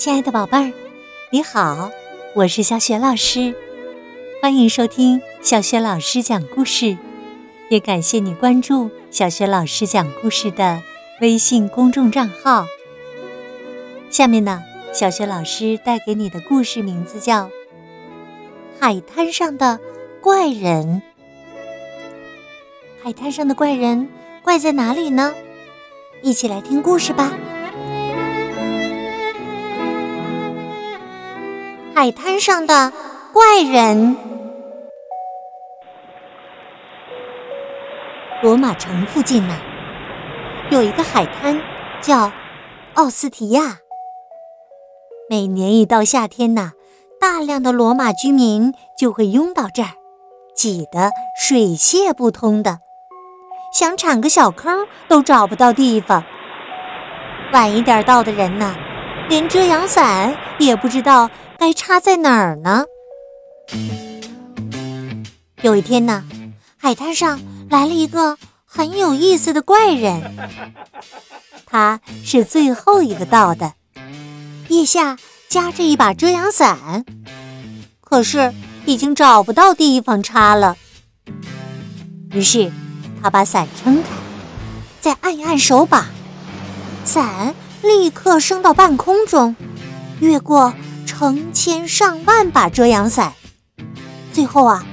亲爱的宝贝儿，你好，我是小雪老师，欢迎收听小雪老师讲故事，也感谢你关注小雪老师讲故事的微信公众账号。下面呢，小雪老师带给你的故事名字叫《海滩上的怪人》。海滩上的怪人怪在哪里呢？一起来听故事吧。海滩上的怪人。罗马城附近呢，有一个海滩叫奥斯提亚。每年一到夏天呢，大量的罗马居民就会拥到这儿，挤得水泄不通的，想铲个小坑都找不到地方。晚一点到的人呢，连遮阳伞也不知道。该插在哪儿呢？有一天呢，海滩上来了一个很有意思的怪人。他是最后一个到的，腋下夹着一把遮阳伞，可是已经找不到地方插了。于是他把伞撑开，再按一按手把，伞立刻升到半空中，越过。成千上万把遮阳伞，最后啊，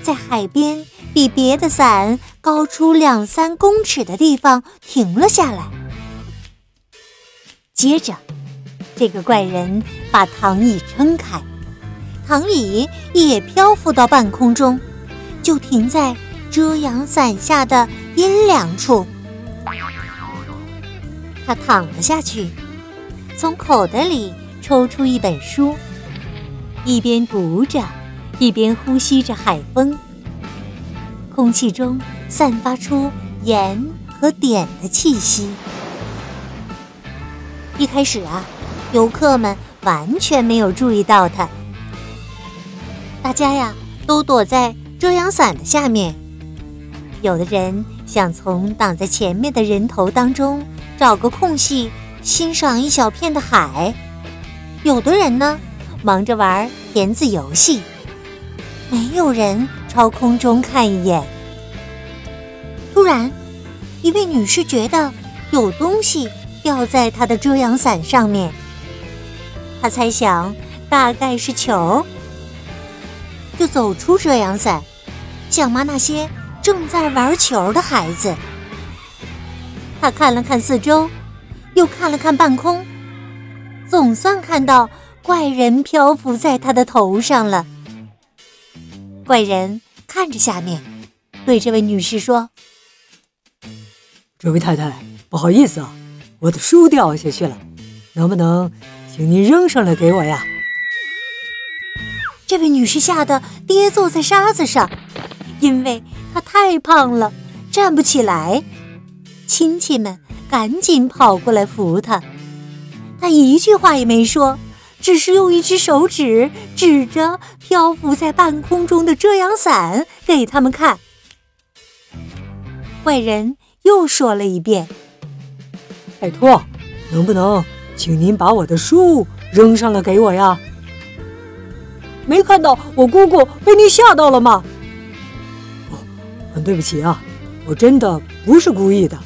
在海边比别的伞高出两三公尺的地方停了下来。接着，这个怪人把躺椅撑开，躺椅也漂浮到半空中，就停在遮阳伞下的阴凉处。他躺了下去，从口袋里。抽出一本书，一边读着，一边呼吸着海风。空气中散发出盐和碘的气息。一开始啊，游客们完全没有注意到他，大家呀都躲在遮阳伞的下面。有的人想从挡在前面的人头当中找个空隙，欣赏一小片的海。有的人呢，忙着玩填字游戏，没有人朝空中看一眼。突然，一位女士觉得有东西掉在她的遮阳伞上面，她猜想大概是球，就走出遮阳伞，想骂那些正在玩球的孩子。她看了看四周，又看了看半空。总算看到怪人漂浮在他的头上了。怪人看着下面，对这位女士说：“这位太太，不好意思啊，我的书掉下去了，能不能请您扔上来给我呀？”这位女士吓得跌坐在沙子上，因为她太胖了，站不起来。亲戚们赶紧跑过来扶她。他一句话也没说，只是用一只手指指着漂浮在半空中的遮阳伞给他们看。坏人又说了一遍：“拜托，能不能请您把我的书扔上来给我呀？没看到我姑姑被您吓到了吗？哦，很对不起啊，我真的不是故意的。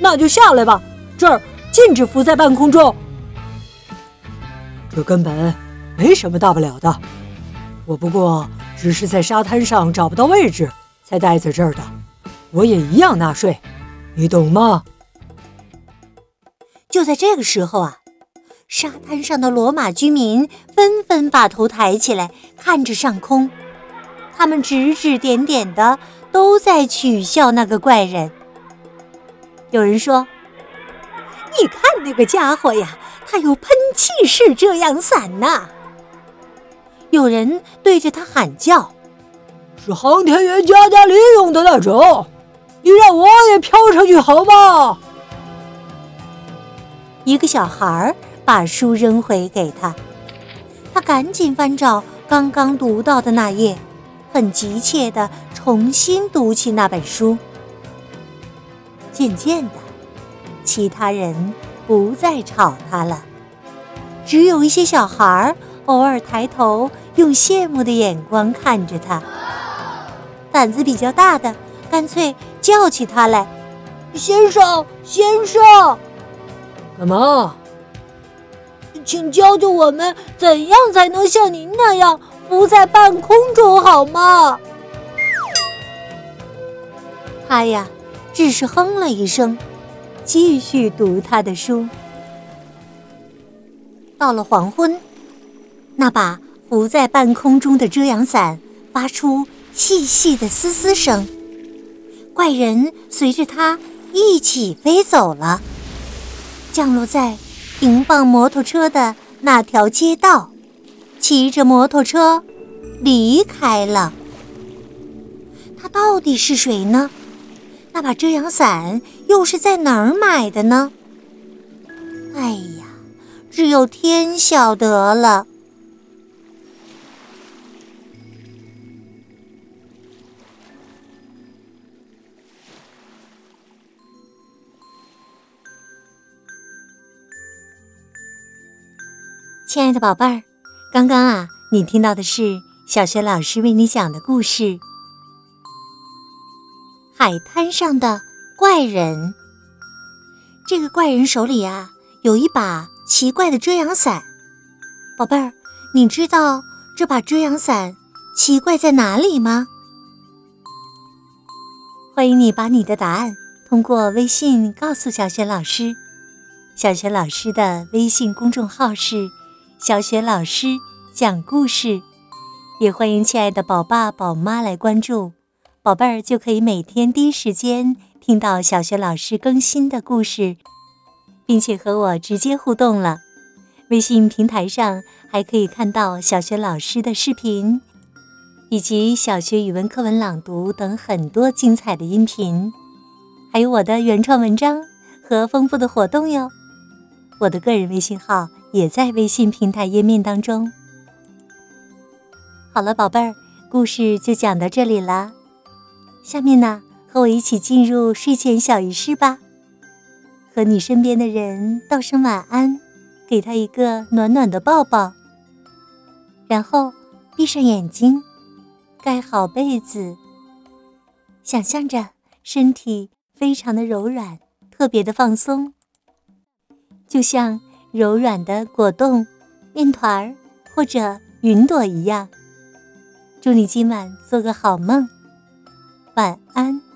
那就下来吧，这儿。”禁止浮在半空中，这根本没什么大不了的。我不过只是在沙滩上找不到位置，才待在这儿的。我也一样纳税，你懂吗？就在这个时候啊，沙滩上的罗马居民纷纷把头抬起来，看着上空，他们指指点点的，都在取笑那个怪人。有人说。你看那个家伙呀，他有喷气式遮阳伞呢。有人对着他喊叫：“是航天员加加利用的那种，你让我也飘上去好吗？”一个小孩把书扔回给他，他赶紧翻找刚刚读到的那页，很急切地重新读起那本书。渐渐的。其他人不再吵他了，只有一些小孩儿偶尔抬头，用羡慕的眼光看着他。胆子比较大的，干脆叫起他来：“先生，先生，什么？请教教我们，怎样才能像您那样浮在半空中，好吗？”他呀，只是哼了一声，继续读他的书。到了黄昏，那把浮在半空中的遮阳伞发出细细的嘶嘶声，怪人随着它一起飞走了，降落在停放摩托车的那条街道，骑着摩托车离开了。他到底是谁呢？那把遮阳伞又是在哪儿买的呢？哎呀，只有天晓得了。亲爱的宝贝儿，刚刚啊，你听到的是小学老师为你讲的故事。海滩上的怪人，这个怪人手里啊有一把奇怪的遮阳伞。宝贝儿，你知道这把遮阳伞奇怪在哪里吗？欢迎你把你的答案通过微信告诉小雪老师。小雪老师的微信公众号是“小雪老师讲故事”，也欢迎亲爱的宝爸宝妈来关注。宝贝儿就可以每天第一时间听到小学老师更新的故事，并且和我直接互动了。微信平台上还可以看到小学老师的视频，以及小学语文课文朗读等很多精彩的音频，还有我的原创文章和丰富的活动哟。我的个人微信号也在微信平台页面当中。好了，宝贝儿，故事就讲到这里了。下面呢，和我一起进入睡前小仪式吧。和你身边的人道声晚安，给他一个暖暖的抱抱。然后闭上眼睛，盖好被子，想象着身体非常的柔软，特别的放松，就像柔软的果冻、面团儿或者云朵一样。祝你今晚做个好梦。晚安。